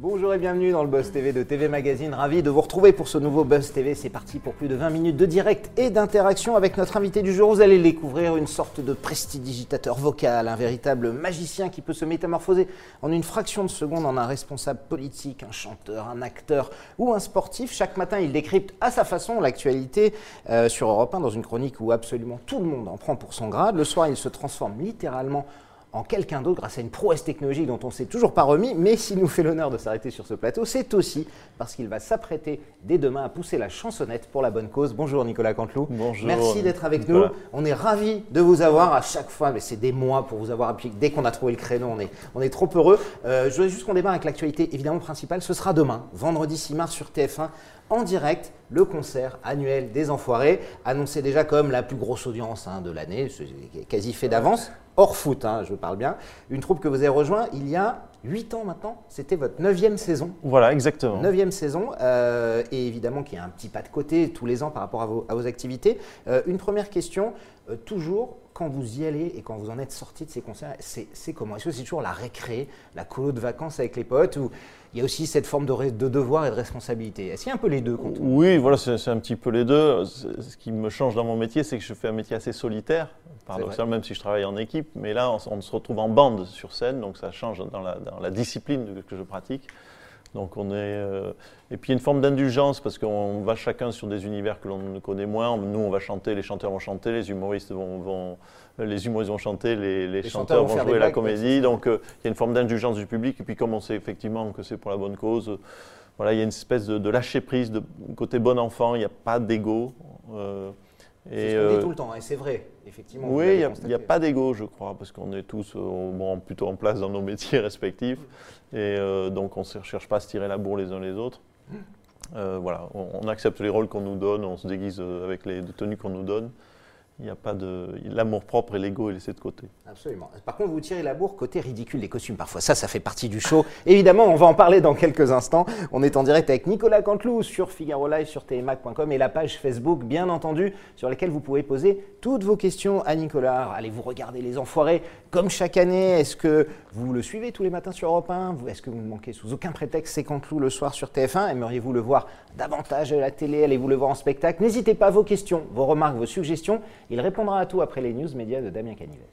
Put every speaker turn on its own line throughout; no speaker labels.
Bonjour et bienvenue dans le Buzz TV de TV Magazine. Ravi de vous retrouver pour ce nouveau Buzz TV. C'est parti pour plus de 20 minutes de direct et d'interaction avec notre invité du jour. Vous allez découvrir une sorte de prestidigitateur vocal, un véritable magicien qui peut se métamorphoser en une fraction de seconde en un responsable politique, un chanteur, un acteur ou un sportif. Chaque matin, il décrypte à sa façon l'actualité euh, sur Europe 1 dans une chronique où absolument tout le monde en prend pour son grade. Le soir, il se transforme littéralement en quelqu'un d'autre grâce à une prouesse technologique dont on ne s'est toujours pas remis. Mais s'il nous fait l'honneur de s'arrêter sur ce plateau, c'est aussi parce qu'il va s'apprêter dès demain à pousser la chansonnette pour la bonne cause. Bonjour Nicolas Canteloup.
Bonjour.
Merci d'être avec nous. On est ravis de vous avoir à chaque fois, mais c'est des mois pour vous avoir. Et dès qu'on a trouvé le créneau, on est, on est trop heureux. Euh, je voudrais juste qu'on démarre avec l'actualité évidemment principale. Ce sera demain, vendredi 6 mars sur TF1 en direct le concert annuel des Enfoirés, annoncé déjà comme la plus grosse audience hein, de l'année, quasi fait d'avance, hors foot, hein, je parle bien. Une troupe que vous avez rejoint il y a 8 ans maintenant, c'était votre neuvième saison.
Voilà, exactement.
Neuvième saison, euh, et évidemment qu'il y a un petit pas de côté tous les ans par rapport à vos, à vos activités. Euh, une première question, euh, toujours, quand vous y allez et quand vous en êtes sorti de ces concerts, c'est comment? Est-ce que c'est toujours la récré, la colo de vacances avec les potes ou il y a aussi cette forme de, de devoir et de responsabilité? Est-ce qu'il y a un peu les deux
Oui, voilà, c'est un petit peu les deux. Ce qui me change dans mon métier, c'est que je fais un métier assez solitaire, paradoxal, même si je travaille en équipe. Mais là, on, se retrouve en bande sur scène, donc ça change dans la, dans la discipline que je pratique. Donc on est euh, et puis une forme d'indulgence parce qu'on va chacun sur des univers que l'on connaît moins. Nous on va chanter, les chanteurs vont chanter, les humoristes vont, les humoristes vont chanter, les, chanteurs, vont, jouer la comédie. Donc euh, il y a une forme d'indulgence du public et puis comme on sait effectivement que c'est pour la bonne cause, voilà il y a une espèce de, lâcher prise, de côté bon enfant. Il n'y a pas d'ego.
Euh, c'est ce qu'on dit tout le temps, et c'est vrai, effectivement.
Oui, il n'y a, pas d'ego, je crois, parce qu'on est tous bon, plutôt en place dans nos métiers respectifs. Et euh, donc, on ne cherche pas à se tirer la bourre les uns les autres. Euh, voilà, on, accepte les rôles qu'on nous donne, on se déguise avec les tenues qu'on nous donne. Il n'y a pas de. L'amour propre et l'ego est laissé de côté.
Absolument. Par contre, vous tirez la bourre côté ridicule des costumes. Parfois, ça, ça fait partie du show. Évidemment, on va en parler dans quelques instants. On est en direct avec Nicolas Canteloup sur Figaro Live, sur tmac.com et la page Facebook, bien entendu, sur laquelle vous pouvez poser toutes vos questions à Nicolas. Allez-vous regarder les enfoirés comme chaque année Est-ce que vous le suivez tous les matins sur Europe 1 Est-ce que vous ne manquez sous aucun prétexte? C'est Canteloup le soir sur TF1 Aimeriez-vous le voir davantage à la télé? Allez-vous le voir en spectacle? N'hésitez pas vos questions, vos remarques, vos suggestions. Il répondra à tout après les news médias de Damien Canives.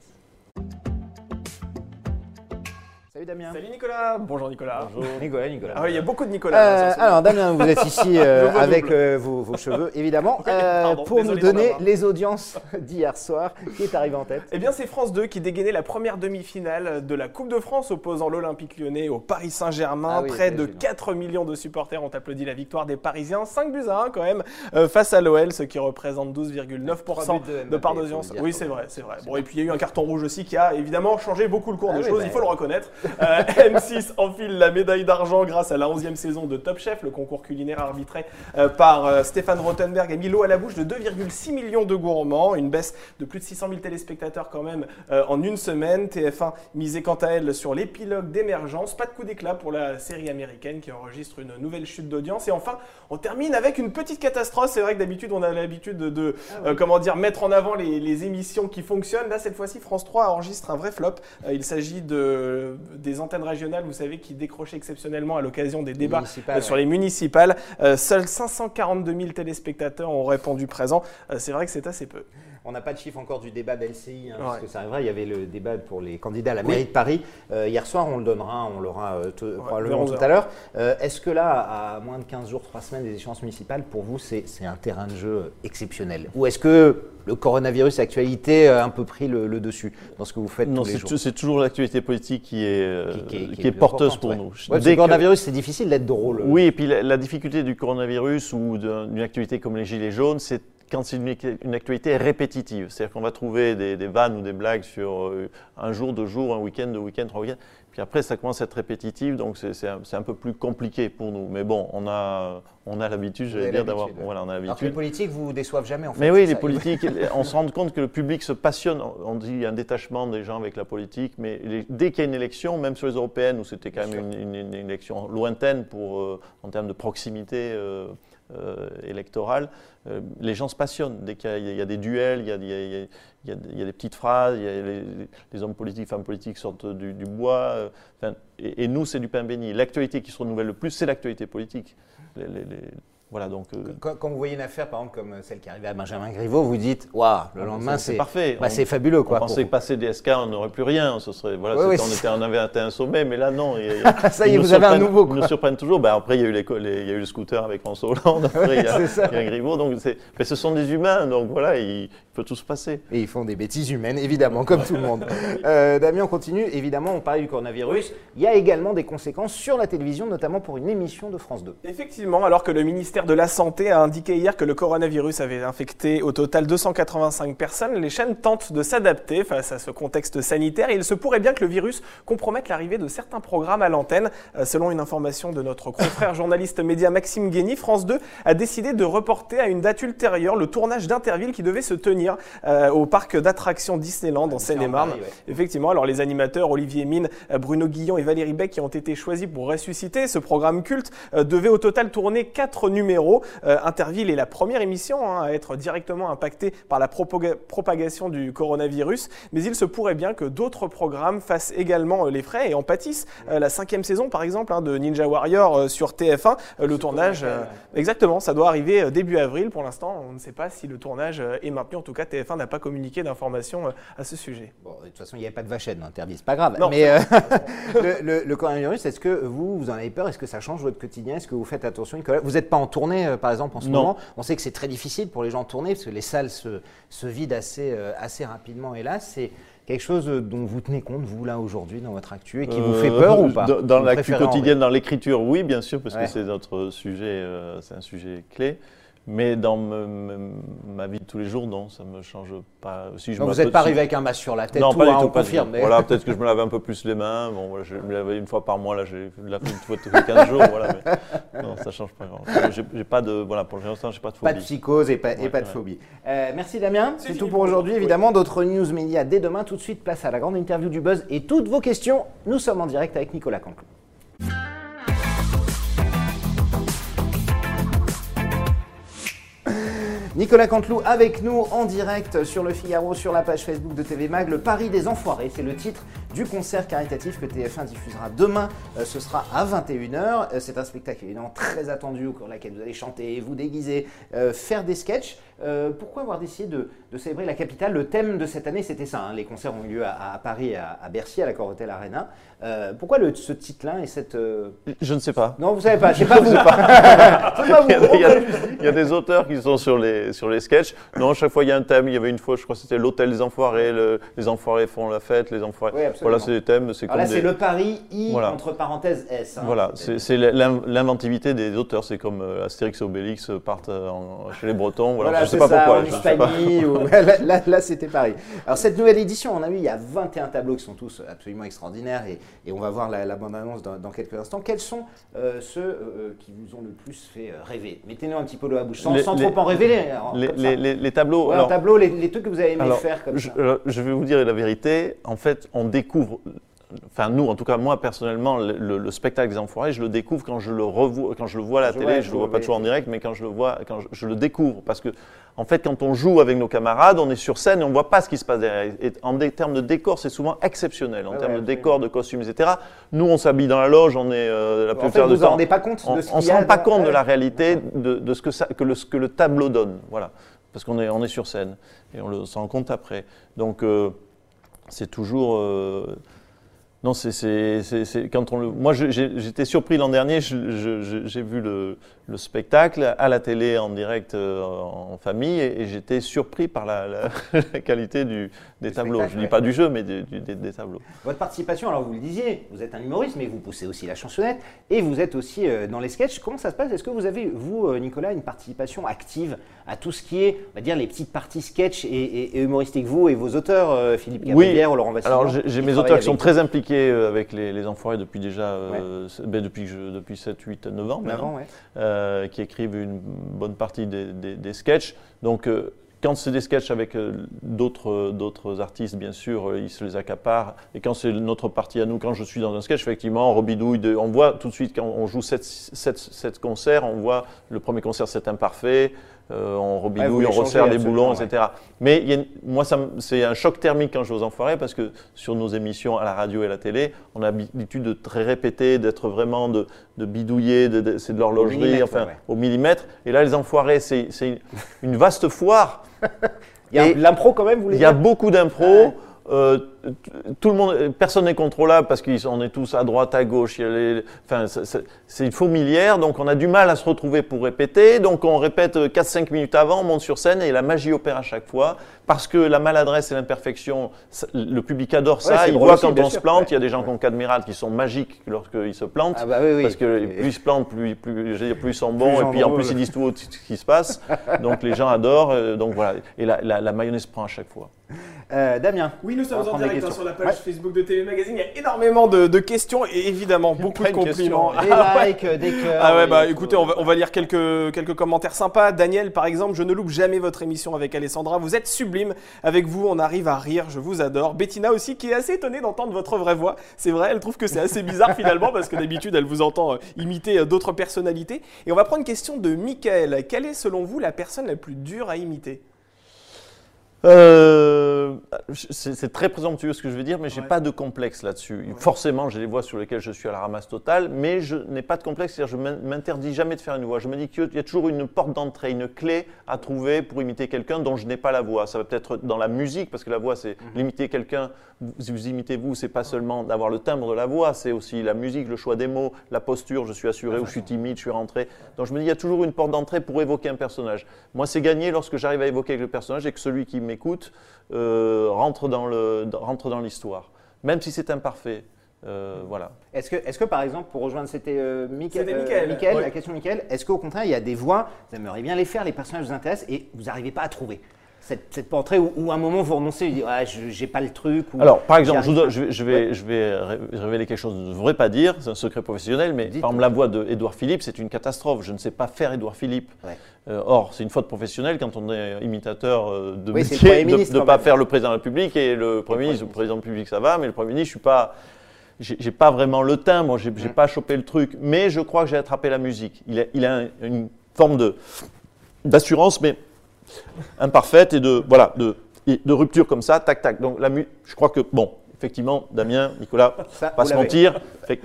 Salut Damien.
Salut Nicolas. Bonjour Nicolas.
Bonjour Nicolas, Nicolas.
Ah oui, il y a beaucoup de Nicolas.
Euh, alors Damien, vous êtes ici euh, avec euh, vos, cheveux, évidemment, pour nous donner les audiences d'hier soir. Qui est arrivé en tête
Eh bien, c'est France 2 qui dégainait la première demi-finale de la Coupe de France opposant l'Olympique lyonnais au Paris Saint-Germain. Ah Près de 4 millions de supporters ont applaudi la victoire des Parisiens. 5 buts à 1 quand même face à l'OL, ce qui représente 12,9% de, part d'audience. Oui, c'est vrai, c'est vrai. Bon, et puis il y a eu un carton rouge aussi qui a évidemment changé beaucoup le cours ah des choses, il faut le reconnaître. Euh, M6 enfile la médaille d'argent grâce à la 11e saison de Top Chef, le concours culinaire arbitré euh, par euh, Stéphane Rothenberg et Milo à la bouche de 2,6 millions de gourmands, une baisse de plus de 600 000 téléspectateurs quand même en une semaine. TF1 misait quant à elle sur l'épilogue d'émergence. Pas de coup d'éclat pour la série américaine qui enregistre une nouvelle chute d'audience. Et enfin, on termine avec une petite catastrophe. C'est vrai que d'habitude, on a l'habitude de, ah comment dire, mettre en avant les, les, émissions qui fonctionnent. Là, cette fois-ci, France 3 enregistre un vrai flop. il s'agit de, des antennes régionales, vous savez, qui décrochaient exceptionnellement à l'occasion des débats euh, sur les municipales. Euh, seuls 542 000 téléspectateurs ont répondu présent. Euh, c'est vrai que c'est assez peu.
On n'a pas de chiffre encore du débat d'LCI, hein, parce que ça arrivera. Il y avait le débat pour les candidats à la mairie de Paris. hier soir, on le donnera, on l'aura probablement tout à l'heure. Est-ce que là, à moins de 15 jours, 3 semaines des échéances municipales, pour vous, c'est un terrain de jeu exceptionnel? Ou est-ce que le coronavirus, l'actualité a un peu pris le, dessus dans ce que vous faites
non,
tous les jours?
c'est toujours l'actualité politique qui est, euh, qui, est, porteuse pour nous.
le coronavirus, c'est difficile d'être drôle.
Oui, et puis la, difficulté du coronavirus ou d'une activité comme les Gilets jaunes, c'est quand c'est une, actualité répétitive. C'est-à-dire qu'on va trouver des, des, vannes ou des blagues sur euh, un jour, deux jours, un week-end, deux week-ends, trois week-ends. Puis après, ça commence à être répétitif, donc c'est un, peu plus compliqué pour nous. Mais bon, on a, on a l'habitude, j'allais dire, d'avoir.
Voilà, on a l'habitude. les politiques vous déçoivent jamais, en fait.
Mais oui, les politiques, on se rend compte que le public se passionne. On dit un détachement des gens avec la politique, mais dès qu'il y a une élection, même sur les européennes, où c'était quand même une, élection lointaine pour, euh, en termes de proximité. Euh, électorale, les gens se passionnent. Dès qu'il y, a des duels, il y a, il y a, des petites phrases, les, hommes politiques, femmes politiques sortent du, bois. et, nous, c'est du pain béni. L'actualité qui se renouvelle le plus, c'est l'actualité politique.
Voilà, donc, euh, quand, vous voyez une affaire, par exemple, comme celle qui arrivait à Benjamin Griveaux, vous dites Waouh, le ah, lendemain, c'est parfait. Bah, c'est fabuleux. Quoi,
on pensait que passer des SK, on n'aurait plus rien. Ce serait, voilà, on, était, on avait atteint un sommet, mais là, non.
ça y est, vous avez un nouveau.
Ils nous surprennent toujours. Bah, après, il y, a eu les, il y a eu le scooter avec François Hollande. Après, il, y a, il y a Griveaux. Donc mais ce sont des humains. Donc voilà, il peut tout se passer.
Et ils font des bêtises humaines, évidemment, comme tout le monde. Euh, Damien, on continue. Évidemment, on parlait du coronavirus. Il y a également des conséquences sur la télévision, notamment pour une émission de France 2.
Effectivement, alors que le ministère de la Santé a indiqué hier que le coronavirus avait infecté au total 285 personnes. Les chaînes tentent de s'adapter face à ce contexte sanitaire et il se pourrait bien que le virus compromette l'arrivée de certains programmes à l'antenne. Euh, selon une information de notre confrère journaliste média Maxime Guény, France 2 a décidé de reporter à une date ultérieure le tournage d'Interville qui devait se tenir euh, au parc d'attractions Disneyland en Seine-et-Marne. Effectivement, alors les animateurs Olivier Mine, euh, Bruno Guillon et Valérie Beck qui ont été choisis pour ressusciter ce programme culte devaient au total tourner quatre numéros. Interville est la première émission hein, à être directement impactée par la propagation du coronavirus, mais il se pourrait bien que d'autres programmes fassent également euh, les frais et en pâtissent. Euh, la cinquième saison, par exemple, hein, de Ninja Warrior euh, sur TF1, le tournage, exactement, ça doit arriver début avril. Pour l'instant, on ne sait pas si le tournage est maintenu. En tout cas, TF1 n'a pas communiqué d'informations à ce sujet.
Bon, de toute façon, il n'y avait pas de vachette dans Interville, c'est pas grave. mais le, coronavirus, est-ce que vous, vous en avez peur? Est-ce que ça change votre quotidien? Est-ce que vous faites attention Vous n'êtes pas en tournée, par exemple, en ce moment On sait que c'est très difficile pour les gens de tourner parce que les salles se, se vident assez, assez rapidement, hélas. C'est quelque chose dont vous tenez compte, vous, là, aujourd'hui, dans votre actu, et qui vous fait peur ou pas
Dans, l'actu quotidienne, dans l'écriture, oui, bien sûr, parce que c'est notre sujet, euh, c'est un sujet clé. Mais dans ma vie de tous les jours, non, ça ne me change pas.
Si je vous n'êtes pas arrivé avec un masque sur la tête
Non,
pas
du tout. Pas confirme, Voilà, peut-être que je me lave un peu plus les mains. Bon, voilà, je me lave une fois par mois, là, j'ai la une fois tous les 15 jours. Voilà, mais non, ça ne change pas grand J'ai pas de, voilà, pour l'instant, j'ai pas de phobie.
Pas de psychose et pas, et pas de phobie. Euh, merci Damien, c'est tout pour aujourd'hui. Évidemment, d'autres news médias dès demain. Tout de suite, place à la grande interview du Buzz et toutes vos questions. Nous sommes en direct avec Nicolas Canclon. Nicolas Canteloup avec nous en direct sur le Figaro, sur la page Facebook de TV Mag. Le Paris des Enfoirés, c'est le titre du concert caritatif que TF1 diffusera demain. Euh, ce sera à 21h. Euh, c'est un spectacle évidemment très attendu au cours duquel vous allez chanter, vous déguiser, euh, faire des sketchs. pourquoi avoir décidé de, célébrer la capitale? Le thème de cette année, c'était ça. Hein. Les concerts ont eu lieu à, Paris, à, à, Bercy, à la Hotel Arena. pourquoi le, ce titre-là et cette.
Je ne sais pas.
Non, vous savez pas. C'est pas vous.
il, y a, des auteurs qui sont sur les, sur les sketchs. Non, chaque fois il y a un thème. Il y avait une fois, je crois c'était l'hôtel des enfoirés. les enfoirés font la fête, les enfoirés. Voilà, c'est des thèmes.
C'est là, c'est le Paris I entre parenthèses S.
Hein. voilà, c'est l'inventivité des auteurs. C'est comme euh, Astérix et Obélix partent euh, chez les Bretons. Voilà, je sais pas pourquoi.
là, c'était Paris. Alors cette nouvelle édition, on a vu, il y a 21 tableaux qui sont tous absolument extraordinaires et, et on va voir la, bande-annonce dans, quelques instants. Quels sont euh, ceux qui vous ont le plus fait rêver? Mettez-nous un petit peu l'eau à bouche, sans, trop en révéler.
Hein, les, tableaux.
alors, tableaux, les, trucs que vous avez aimé faire comme
je, Je vais vous dire la vérité. En fait, on découvre enfin nous, en tout cas moi personnellement, le, spectacle des Enfoirés, je le découvre quand je le revois, quand je le vois à la télé. je le vois pas toujours en direct, mais quand je le vois, quand je, le découvre, parce que en fait, quand on joue avec nos camarades, on est sur scène et on voit pas ce qui se passe derrière. Et en termes de décor, c'est souvent exceptionnel. En termes de décor, de costumes, etc. Nous, on s'habille dans la loge, on est euh, la plupart du temps.
On pas compte
on,
de
ce On se rend pas compte de la réalité de, ce que, ça, que, le, que le tableau donne. Voilà, parce qu'on est, on est sur scène et on le s'en rend compte après. Donc euh, c'est toujours. Euh, non, c'est quand on le. Moi, j'étais surpris l'an dernier. J'ai vu le, le spectacle à la télé en direct euh, en famille et, j'étais surpris par la, qualité du, des tableaux. Je ne dis pas du jeu, mais des, tableaux.
Votre participation, alors vous le disiez, vous êtes un humoriste, mais vous poussez aussi la chansonnette et vous êtes aussi euh, dans les sketchs. Comment ça se passe? Est-ce que vous avez, vous, euh, Nicolas, une participation active à tout ce qui est, on va dire, les petites parties sketch et, humoristiques, vous et vos auteurs, Philippe Gabriel ou Laurent Vassilian
Alors j'ai mes auteurs qui sont très impliqués avec les, les Enfoirés depuis déjà, ben, depuis, depuis 7, 8, 9 ans maintenant. Euh, qui écrivent une bonne partie des, des, sketchs. Donc, euh, quand c'est des sketchs avec euh, d'autres, artistes, bien sûr, ils se les accaparent. Et quand c'est notre partie à nous, quand je suis dans un sketch, effectivement, on rebidouille. on voit tout de suite, quand on joue sept, concerts, on voit le premier concert, c'est imparfait. Euh, on rebidouille, on resserre les boulons, etc. Mais moi, c'est un choc thermique quand je vais aux Enfoirés parce que sur nos émissions à la radio et à la télé, on a l'habitude de très répéter, d'être vraiment de, bidouiller, c'est de l'horlogerie, enfin au millimètre. Et là, les Enfoirés, c'est une vaste foire.
il y a l'impro quand même, vous
Il y a beaucoup d'impro. Euh, tout le monde, personne n'est contrôlable parce qu'on est tous à droite, à gauche. enfin, c'est une fourmilière, donc on a du mal à se retrouver pour répéter. Donc on répète 4-5 minutes avant, on monte sur scène et la magie opère à chaque fois parce que la maladresse et l'imperfection, le public adore ça. il voit quand on se plante. Il y a des gens comme Cadmiral qui sont magiques lorsqu'ils se plantent.
Ah bah oui,
Parce que plus ils se plantent, plus, plus, plus ils sont bons. et puis en plus, ils disent tout ce qui se passe. donc les gens adorent. Euh, donc voilà. Et la, la mayonnaise prend à chaque fois.
Euh, Damien.
Oui, nous sommes en direct sur la page Facebook de TV Magazine. Il y a énormément de, questions et évidemment beaucoup de compliments.
Des ah likes, des cœurs.
Ah ouais, bah écoutez, on va, lire quelques, quelques commentaires sympas. Daniel, par exemple, je ne loupe jamais votre émission avec Alessandra. Vous êtes sublime. Avec vous, on arrive à rire. Je vous adore. Bettina aussi, qui est assez étonnée d'entendre votre vraie voix. C'est vrai, elle trouve que c'est assez bizarre finalement parce que d'habitude, elle vous entend euh, imiter euh, d'autres personnalités. Et on va prendre une question de Michael. Quelle est selon vous la personne la plus dure à imiter?
Euh, c'est très présomptueux ce que je veux dire, mais j'ai pas de complexe là-dessus. Forcément, j'ai des voix sur lesquelles je suis à la ramasse totale, mais je n'ai pas de complexe. C'est-à-dire, je m'interdis jamais de faire une voix. Je me dis qu'il y a toujours une porte d'entrée, une clé à trouver pour imiter quelqu'un dont je n'ai pas la voix. Ça va peut-être dans la musique, parce que la voix, c'est mhm. l'imiter quelqu'un. Si vous imitez vous, c'est pas seulement d'avoir le timbre de la voix, c'est aussi la musique, le choix des mots, la posture. Je suis assuré ou je suis timide, je suis rentré. Donc je me dis, il y a toujours une porte d'entrée pour évoquer un personnage. Moi, c'est gagné lorsque j'arrive à évoquer le personnage et que celui qui m'écoute euh, rentre dans l'histoire, même si c'est imparfait. Euh, voilà.
Est-ce que, est que, par exemple, pour rejoindre, c'était euh, Michael, la question Michael, est-ce qu'au contraire, il y a des voix, vous aimeriez bien les faire, les personnages vous intéressent et vous n'arrivez pas à trouver cette, cette portrait où, à un moment vous renoncez, vous dites ah, j'ai pas le truc.
Alors, par exemple, je, je, vais, je vais révéler quelque chose que je ne devrais pas dire, c'est un secret professionnel, mais par exemple, la voix d'Edouard Philippe, c'est une catastrophe. Je ne sais pas faire Edouard Philippe. Euh, or, c'est une faute professionnelle quand on est imitateur euh, de métier, de ne pas faire le président de la République et le Premier ministre. Le président de la République, ça va, mais le Premier ministre, je suis pas j'ai pas vraiment le timbre, j'ai n'ai mm. pas chopé le truc, mais je crois que j'ai attrapé la musique. Il a, il a une forme de d'assurance, mais imparfaite et de, voilà, de, de rupture comme ça, tac, tac. Donc la je crois que, bon, effectivement, Damien, Nicolas, ça, pas se mentir.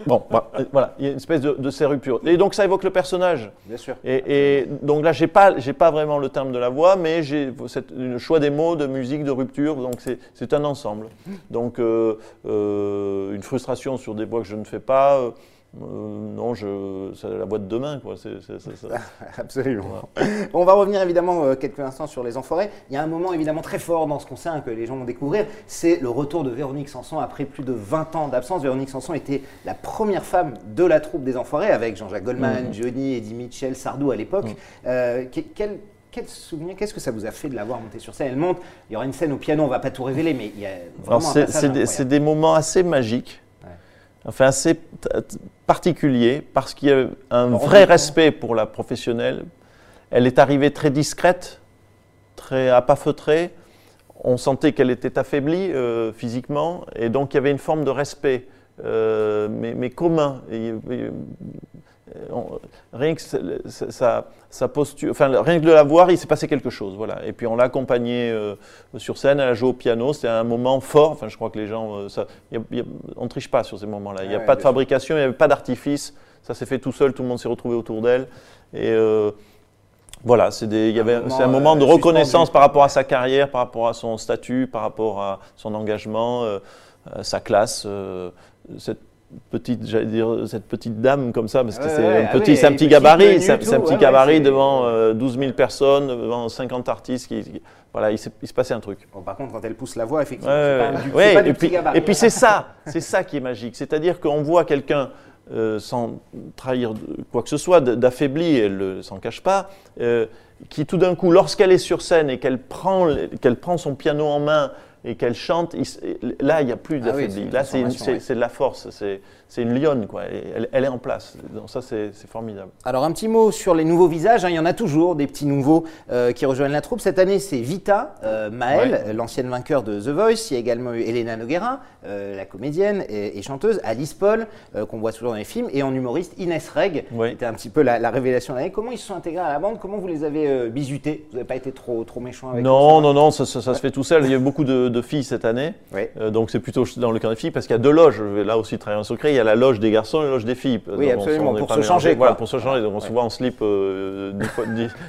bon, bah, euh, voilà, il y a une espèce de, ces ruptures. Et donc ça évoque le personnage.
Bien sûr.
Et, donc là, j'ai pas, j'ai pas vraiment le terme de la voix, mais j'ai le choix des mots, de musique, de rupture. Donc c'est un ensemble. Donc euh, euh, une frustration sur des voix que je ne fais pas. Euh, non, je, c'est la boîte de demain, quoi.
Absolument. On va revenir évidemment euh, quelques instants sur les Enfoirés. Il y a un moment évidemment très fort dans ce concert que les gens vont découvrir, c'est le retour de Véronique Sanson après plus de 20 ans d'absence. Véronique Sanson était la première femme de la troupe des Enfoirés avec Jean-Jacques Goldman, mmh. Johnny, Eddie Mitchell, Sardou à l'époque. Mmh. Euh, quel, quel souvenir, qu'est-ce que ça vous a fait de l'avoir montée sur scène? Elle monte, il y aura une scène au piano, on ne va pas tout révéler, mais il y a vraiment.
C'est des, moments assez magiques enfin assez particulier, parce qu'il y a un vrai respect pour la professionnelle. Elle est arrivée très discrète, très apafeutrée. On sentait qu'elle était affaiblie euh, physiquement, et donc il y avait une forme de respect, euh, mais, mais, commun. Et, rien que sa, posture, enfin rien que de la voir, il s'est passé quelque chose, voilà. Et puis on l'a accompagnée euh, sur scène, elle a joué au piano, c'était un moment fort. Enfin, je crois que les gens, euh, ça, on triche pas sur ces moments-là. Il n'y a pas de fabrication, il n'y avait pas d'artifice. Ça s'est fait tout seul, tout le monde s'est retrouvé autour d'elle. Et euh, voilà, c'est un moment de reconnaissance par rapport à sa carrière, par rapport à son statut, par rapport à son engagement, sa classe, cette petite, j'allais dire, cette petite dame comme ça, parce que c'est un, petit, un petit gabarit, c'est un petit gabarit devant 12 000 personnes, devant 50 artistes. Qui, voilà, il, se passait un truc.
par contre, quand elle pousse la voix, effectivement,
c'est pas, pas, du, et, puis, gabarit, et puis c'est ça, c'est ça qui est magique. C'est-à-dire qu'on voit quelqu'un euh, sans trahir quoi que ce soit, d'affaibli, elle ne s'en cache pas, euh, qui tout d'un coup, lorsqu'elle est sur scène et qu'elle prend, qu'elle prend son piano en main, et qu'elle chante, là, il n'y a plus ah d'affaibli. là, c'est de la force, c'est une lionne, quoi. elle, est en place. Donc ça, c'est formidable.
Alors, un petit mot sur les nouveaux visages. Hein. Il y en a toujours, des petits nouveaux euh, qui rejoignent la troupe. Cette année, c'est Vita euh, Maël, l'ancienne vainqueur de The Voice. Il y a également eu Elena Noguera, euh, la comédienne et, chanteuse. Alice Paul, qu'on voit toujours dans les films. Et en humoriste, Inès Reg, qui était un petit peu la, révélation de l'année. Comment ils se sont intégrés à la bande? Comment vous les avez bizutés Vous n'avez pas été trop, trop méchant avec
Non, non, non, ça, ça, se fait tout seul. Il y a beaucoup de, de filles cette année. donc, c'est plutôt dans le cas des filles parce qu'il y a deux loges. Là aussi, en secret. Il y a la loge des garçons et la loge des filles.
Oui, absolument, pour se changer.
Voilà, pour se changer. Donc, on se voit en slip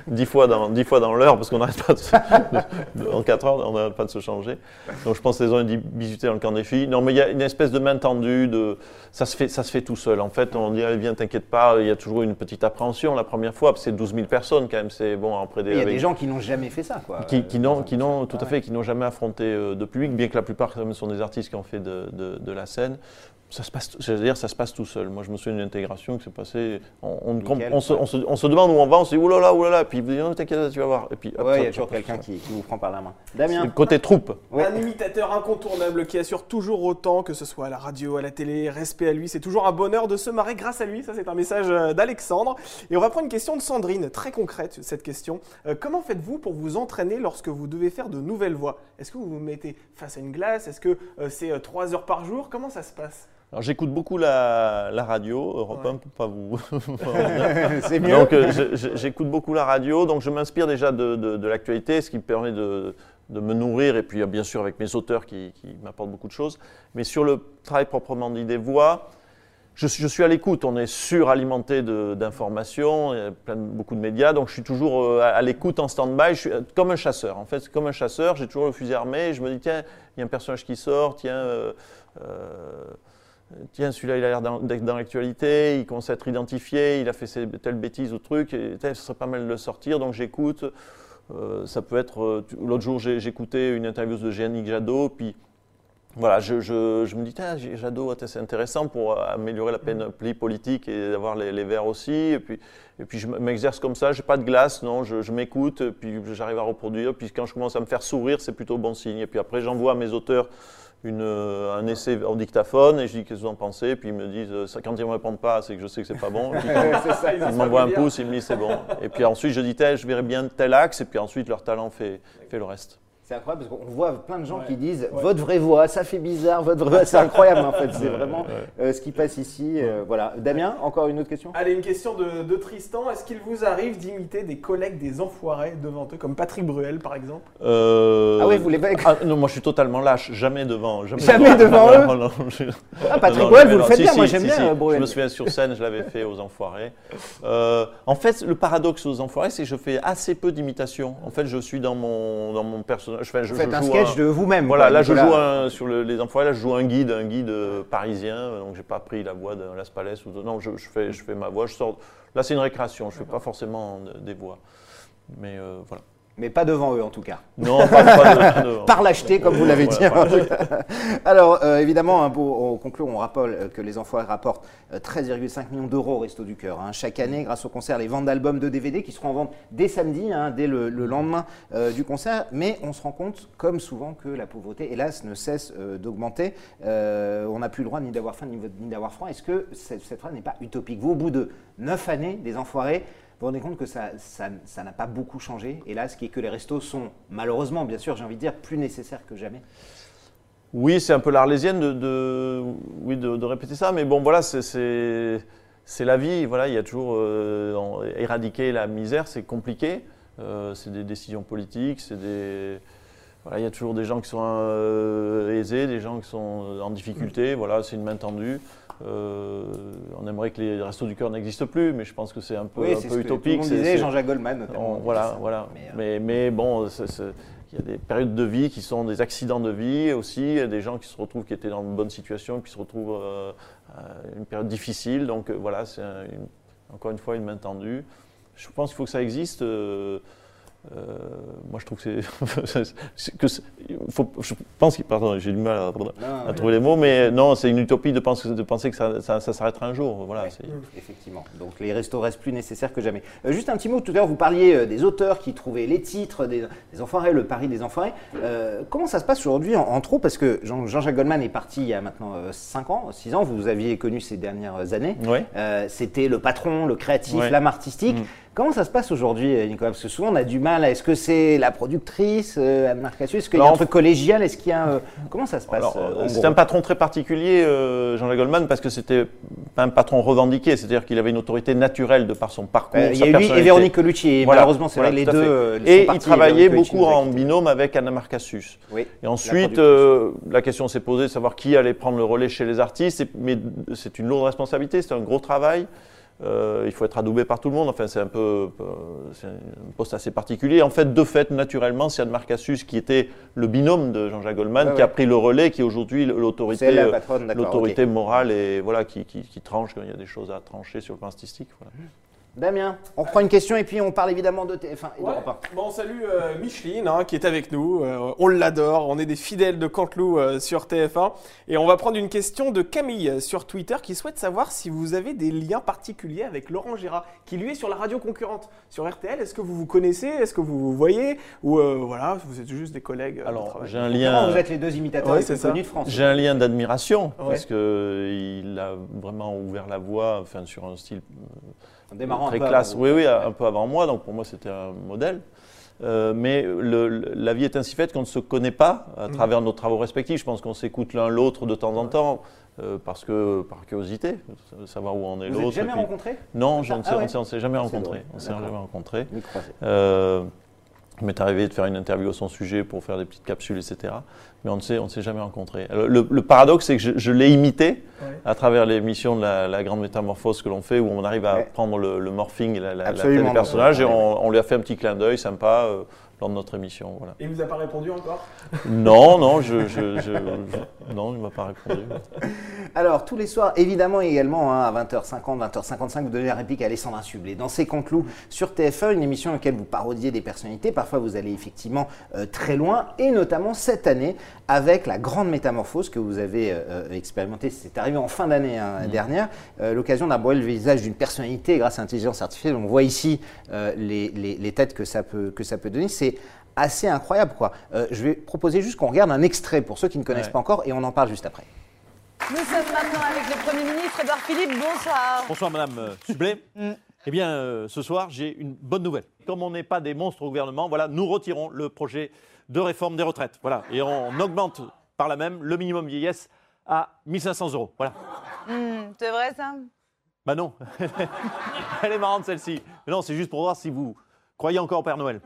dix, fois, dans, dix fois dans l'heure parce qu'on n'arrête pas de, en 4 heures, on n'arrête pas de se changer. Donc, je pense que les ont visité dans le camp des filles. Non, mais il y a une espèce de main tendue, de, ça, se fait, ça se fait tout seul. En fait, on dit, allez, viens, t'inquiète pas, il y a toujours une petite appréhension la première fois, c'est 12 000 personnes quand même. C'est bon, après
des. Il y a des gens qui n'ont jamais fait ça, quoi.
Qui, qui n'ont, qui n'ont, tout à fait, qui n'ont jamais affronté euh, de public, bien que la plupart sont des artistes qui ont fait de, de, de la scène ça se passe, dire, ça se passe tout seul. Moi, je me souviens d'une intégration qui s'est passée. On, on, se, on, se, demande où on va, on se dit oulala, oulala, puis il vous dit non, t'inquiète, tu vas voir. Et puis,
il y a toujours quelqu'un qui, vous prend par la main. Damien.
Le côté troupe.
Un imitateur incontournable qui assure toujours autant, que ce soit à la radio, à la télé, respect à lui. C'est toujours un bonheur de se marrer grâce à lui. Ça, c'est un message euh, d'Alexandre. Et on va prendre une question de Sandrine, très concrète, cette question. Euh, comment faites-vous pour vous entraîner lorsque vous devez faire de nouvelles voix? Est-ce que vous vous mettez face à une glace? Est-ce que euh, c'est trois heures par jour? Comment ça se passe?
Alors j'écoute beaucoup la, radio, Europe 1 pour pas vous.
c'est mieux.
Donc euh, j'écoute beaucoup la radio, donc je m'inspire déjà de, l'actualité, ce qui me permet de, me nourrir, et puis bien sûr avec mes auteurs qui, m'apportent beaucoup de choses. Mais sur le travail proprement dit des voix, je, suis à l'écoute, on est suralimenté d'informations, il y a plein, beaucoup de médias, donc je suis toujours euh, à, l'écoute en stand-by, je suis comme un chasseur. En fait, comme un chasseur, j'ai toujours le fusil armé, je me dis, tiens, il y a un personnage qui sort, tiens... Euh, tiens, celui-là, il a l'air d'être dans l'actualité, il commence à être identifié, il a fait telle bêtise ou truc, et ce serait pas mal de le sortir, donc j'écoute. Euh, ça peut être. Euh, l'autre jour, j'écoutais une interview de Yannick Jadot, puis voilà, je, me dis, Jadot, c'est intéressant pour améliorer la panoplie politique et d'avoir les, les verts aussi. Et puis, et puis je m'exerce comme ça, j'ai pas de glace, non, je, je m'écoute, puis j'arrive à reproduire. Puis quand je commence à me faire sourire, c'est plutôt bon signe. Et puis après, j'envoie à mes auteurs une, euh, un essai au dictaphone et je dis qu'est-ce que vous en pensez? Puis ils me disent euh, quand ils ne me répondent pas c'est que je sais que c'est pas bon. Ils m'envoient un pouce ils me disent c'est bon. Et puis ensuite je dis je verrai bien tel axe et puis ensuite leur talent fait, fait le reste
c'est incroyable parce qu'on voit plein de gens qui disent votre vraie voix, ça fait bizarre, votre vraie voix, c'est incroyable en fait, c'est vraiment euh, ce qui passe ici. Euh, voilà. Damien, encore une autre question?
Allez, une question de, Tristan. Est-ce qu'il vous arrive d'imiter des collègues des enfoirés devant eux, comme Patrick Bruel par exemple?
Euh, Ah oui, vous les
ah, Non, moi je suis totalement lâche, jamais devant.
Jamais, devant, eux Ah, Patrick Bruel, vous le faites bien, moi j'aime bien Bruel.
Je me souviens sur scène, je l'avais fait aux enfoirés. en fait, le paradoxe aux enfoirés, c'est que je fais assez peu d'imitations. En fait, je suis dans mon, dans mon personnage.
Je, je un sketch de vous-même.
Voilà, là je joue sur les employés, là je joue un guide, un guide euh, parisien, donc j'ai pas pris la voix de Las Palais ou de, non, je, fais, je fais ma voix, je sors. Là c'est une récréation, je fais pas forcément des voix, mais euh, voilà.
Mais pas devant eux en tout cas.
Non, pas, devant.
Par l'acheter, comme vous l'avez dit. Alors, euh, évidemment, hein, pour conclure, on rappelle euh, que les Enfoirés rapportent 13,5 euh, millions d'euros au Resto du Cœur. Hein. Chaque année, grâce au concert, les ventes d'albums de DVD qui seront en vente dès samedi, hein, dès le, lendemain du concert. Mais on se rend compte, comme souvent, que la pauvreté, hélas, ne cesse d'augmenter. on n'a plus le droit ni d'avoir faim ni d'avoir froid. Est-ce que cette, cette phrase n'est pas utopique? Vous, au bout de 9 années, des Enfoirés, vous rendez compte que ça n'a pas beaucoup changé. Et là, ce qui est que les restos sont, malheureusement, bien sûr, j'ai envie de dire, plus nécessaires que jamais.
Oui, c'est un peu l'arlésienne de, oui, de, répéter ça, mais bon, voilà, c'est la vie. Voilà, il y a toujours euh, éradiquer la misère, c'est compliqué. Euh, c'est des décisions politiques, c'est des voilà, il y a toujours des gens qui sont euh, aisés, des gens qui sont en difficulté. Voilà, c'est une main tendue. Euh, on aimerait que les restos du cœur n'existent plus, mais je pense que c'est un peu, un peu utopique.
Disait, Jean-Jacques Goldman notamment.
voilà, voilà. Mais, mais, bon, il y a des périodes de vie qui sont des accidents de vie aussi. Il y a des gens qui se retrouvent, qui étaient dans une bonne situation, qui se retrouvent euh, à une période difficile. Donc euh, voilà, c'est encore une fois une main tendue. Je pense qu'il faut que ça existe. Euh, moi, je trouve que c'est. que je pense que. Pardon, j'ai du mal à, trouver les mots, mais non, c'est une utopie de penser, de penser que ça, ça, s'arrêtera un jour. Voilà,
Effectivement. Donc les restos restent plus nécessaires que jamais. Euh, juste un petit mot, tout à l'heure, vous parliez euh, des auteurs qui trouvaient les titres des, des Enfoirés, le Paris des Enfoirés. comment ça se passe aujourd'hui en, trop Parce que Jean-Jacques Goldman est parti il y a maintenant 5 ans, 6 ans, vous aviez connu ces dernières années. C'était le patron, le créatif, l'âme artistique. Mm. Comment ça se passe aujourd'hui, euh, Nicolas Parce que souvent on a du mal. Est-ce que c'est la productrice, euh, Anne-Marc Est-ce qu'il y a un truc collégial Est-ce qu'il y a euh, comment ça se passe
C'est un patron très particulier, Jean-Jacques Goldman, parce que c'était un patron revendiqué, c'est-à-dire qu'il avait une autorité naturelle de par son parcours.
il y a lui et Véronique Colucci. Et malheureusement, c'est les deux.
Et il travaillait beaucoup en binôme avec Anna Marcassus. Oui, et ensuite, la, question s'est posée de savoir qui allait prendre le relais chez les artistes. Mais c'est une lourde responsabilité, c'est un gros travail. Euh, il faut être adoubé par tout le monde. Enfin, c'est un peu, euh, c'est un poste assez particulier. En fait, de fait, naturellement, c'est Anne Marcassus qui était le binôme de Jean-Jacques Goldman, qui a pris le relais, qui est aujourd'hui l'autorité, euh, l'autorité morale et voilà, qui, qui, qui, tranche quand il y a des choses à trancher sur le plan artistique. Voilà.
Damien, on reprend une question et puis on parle évidemment de TF1 et
ouais. Bon, on salue euh, Micheline hein, qui est avec nous. Euh, on l'adore, on est des fidèles de Canteloup euh, sur TF1. Et on va prendre une question de Camille sur Twitter qui souhaite savoir si vous avez des liens particuliers avec Laurent Gérard, qui lui est sur la radio concurrente, sur RTL. Est-ce que vous vous connaissez? Est-ce que vous vous voyez? Ou voilà, vous êtes juste des collègues
Alors, j'ai un lien.
vous êtes les deux imitateurs les plus connus de France?
J'ai un lien d'admiration parce qu'il a vraiment ouvert la voie enfin, sur un style
démarrant
très classe. Oui, oui, un peu avant moi, donc pour moi c'était un modèle. Euh, mais la vie est ainsi faite qu'on ne se connaît pas à mm. travers nos travaux respectifs. Je pense qu'on s'écoute l'un l'autre de temps en temps. Euh, parce que par curiosité, savoir où en est l'autre. Vous
jamais rencontré
Non, on ne ah s'est jamais rencontré. On s'est jamais rencontré. Euh, il m'est arrivé de faire une interview à son sujet pour faire des petites capsules, etc. Mais on ne s'est, on s'est jamais rencontrés. Le, paradoxe, c'est que je, l'ai imité à travers l'émission de la, grande métamorphose que l'on fait, où on arrive à prendre le, morphing, la, la, tête des personnages, et on, lui a fait un petit clin d'œil sympa. Euh, de notre émission. Voilà.
Il ne vous a pas répondu encore?
Non, non, je, non, il ne m'a pas répondu.
Alors, tous les soirs, évidemment, également, hein, à 20h50, 20h55, vous donnez la réplique à Alessandra Sublet. Dans ses conclous sur TF1, une émission dans laquelle vous parodiez des personnalités, parfois vous allez effectivement euh, très loin, et notamment cette année, avec la grande métamorphose que vous avez euh, euh, expérimentée, c'est arrivé en fin d'année hein, mmh. dernière, l'occasion d'aborder le visage d'une personnalité grâce à l'intelligence artificielle. On voit ici les, les, les, têtes que ça peut, que ça peut donner. C'est assez incroyable. Quoi. Euh, je vais proposer juste qu'on regarde un extrait pour ceux qui ne connaissent pas encore et on en parle juste après.
Nous sommes maintenant avec le Premier ministre Edouard Philippe. Bonsoir.
Bonsoir Madame euh, Sublet. Mm. Eh bien, euh, ce soir, j'ai une bonne nouvelle. Comme on n'est pas des monstres au gouvernement, voilà, nous retirons le projet de réforme des retraites. Voilà, et on augmente par là même le minimum vieillesse à 1500 euros. Voilà.
Mm, c'est vrai ça?
Bah non. Elle est marrante celle-ci. Mais non, c'est juste pour voir si vous croyez encore au Père Noël.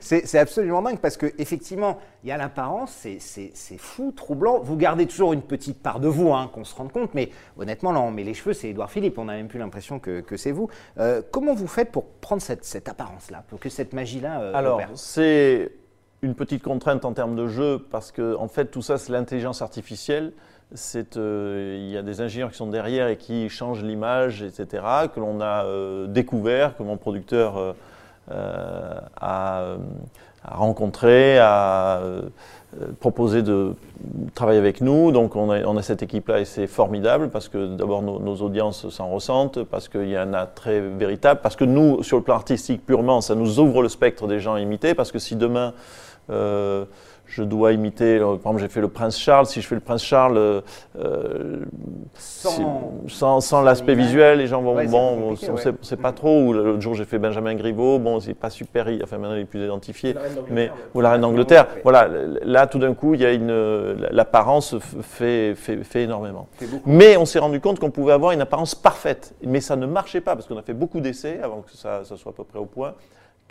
C'est absolument dingue parce qu'effectivement, il y a l'apparence, c'est fou, troublant. Vous gardez toujours une petite part de vous, hein, qu'on se rende compte, mais honnêtement, là, on met les cheveux, c'est Édouard Philippe, on n'a même plus l'impression que, c'est vous. Euh, comment vous faites pour prendre cette, apparence-là, pour que cette magie-là.
Euh, Alors, c'est une petite contrainte en termes de jeu parce que, en fait, tout ça, c'est l'intelligence artificielle. Euh, il y a des ingénieurs qui sont derrière et qui changent l'image, etc., que l'on a découvert, que mon producteur euh, à, rencontrer, à euh, proposer de travailler avec nous. Donc on a, cette équipe-là et c'est formidable parce que d'abord nos, audiences s'en ressentent, parce qu'il y a un attrait véritable, parce que nous, sur le plan artistique purement, ça nous ouvre le spectre des gens imités, parce que si demain... Euh, je dois imiter, par exemple j'ai fait le prince Charles, si je fais le prince Charles euh, euh sans, sans, l'aspect visuel, les gens vont, bon, on ne sait pas trop, ou l'autre jour j'ai fait Benjamin Griveaux, bon c'est pas super, enfin maintenant il est plus identifié, mais, ou la reine d'Angleterre, voilà, là tout d'un coup il y a une, l'apparence fait, fait, fait énormément. Mais on s'est rendu compte qu'on pouvait avoir une apparence parfaite, mais ça ne marchait pas, parce qu'on a fait beaucoup d'essais avant que ça, ça soit à peu près au point,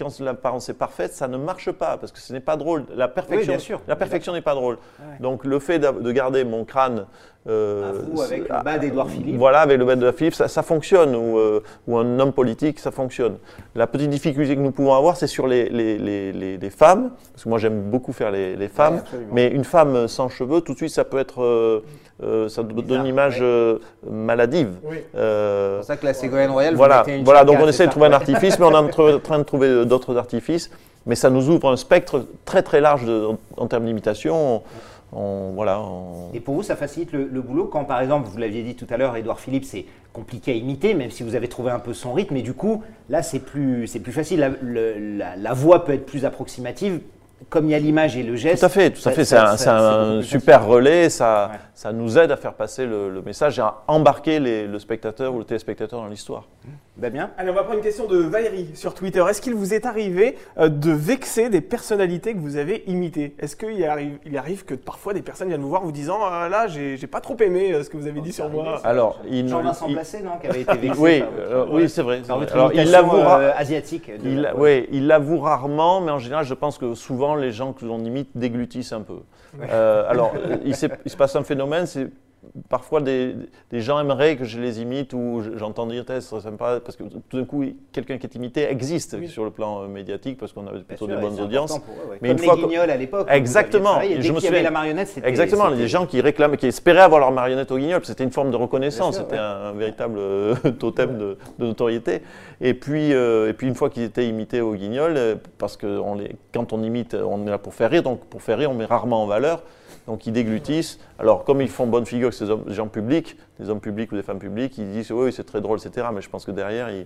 quand l'apparence est parfaite, ça ne marche pas parce que ce n'est pas drôle. La perfection, la perfection n'est pas drôle. Donc le fait de garder mon crâne
euh, avec le bas d'Edouard Philippe.
Voilà, avec le bas d'Edouard Philippe, ça, fonctionne. Ou, euh, ou, un homme politique, ça fonctionne. La petite difficulté que nous pouvons avoir, c'est sur les, les, les, les, femmes, parce que moi j'aime beaucoup faire les, femmes, mais une femme sans cheveux, tout de suite, ça peut être euh, euh, ça donne une image maladive.
c'est pour ça que la Ségolène Royal.
Voilà, voilà donc on essaie de trouver un artifice, mais on est en train de trouver d'autres artifices, mais ça nous ouvre un spectre très très large en, termes d'imitation. Voilà,
Et pour vous, ça facilite le, boulot quand, par exemple, vous l'aviez dit tout à l'heure, Édouard Philippe, c'est compliqué à imiter, même si vous avez trouvé un peu son rythme, et du coup, là, c'est plus, plus facile. la, voix peut être plus approximative comme il y a l'image et le geste.
Tout à fait, tout à fait. C'est un, super relais. Ça, ça nous aide à faire passer le, message et à embarquer le spectateur ou le téléspectateur dans l'histoire.
Ben bien. Allez, on va prendre une question de Valérie sur Twitter. Est-ce qu'il vous est arrivé euh, de vexer des personnalités que vous avez imitées? Est-ce qu'il arrive, il arrive que parfois des personnes viennent vous voir vous disant ah, là, j'ai pas trop aimé euh, ce que vous avez dit sur moi?
Alors,
il, Jean-Vincent Placé, non, qui avait été vexé.
oui, euh, oui, c'est vrai.
Alors, il l'avoue asiatique.
oui, il l'avoue rarement, mais en général, je pense que souvent les gens que l'on imite déglutissent un peu. alors, il, il se passe un phénomène, c'est parfois des, gens aimeraient que je les imite ou j'entends dire c'est sympa parce que tout d'un coup quelqu'un qui est imité existe sur le plan euh, médiatique parce qu'on avait plutôt des bonnes audiences.
Mais Comme une fois les guignols à l'époque.
Exactement.
je me souviens la marionnette, c'était
exactement des gens qui réclamaient, qui espéraient avoir leur marionnette au guignol. C'était une forme de reconnaissance, c'était un, véritable euh, totem de, notoriété. Et puis euh, et puis une fois qu'ils étaient imités au guignol, parce que on les, quand on imite, on est là pour faire rire, donc pour faire rire, on met rarement en valeur donc ils déglutissent. Alors, comme ils font bonne figure avec ces gens publics, des hommes publics ou des femmes publiques, ils disent oui, c'est très drôle, etc. Mais je pense que derrière, ils,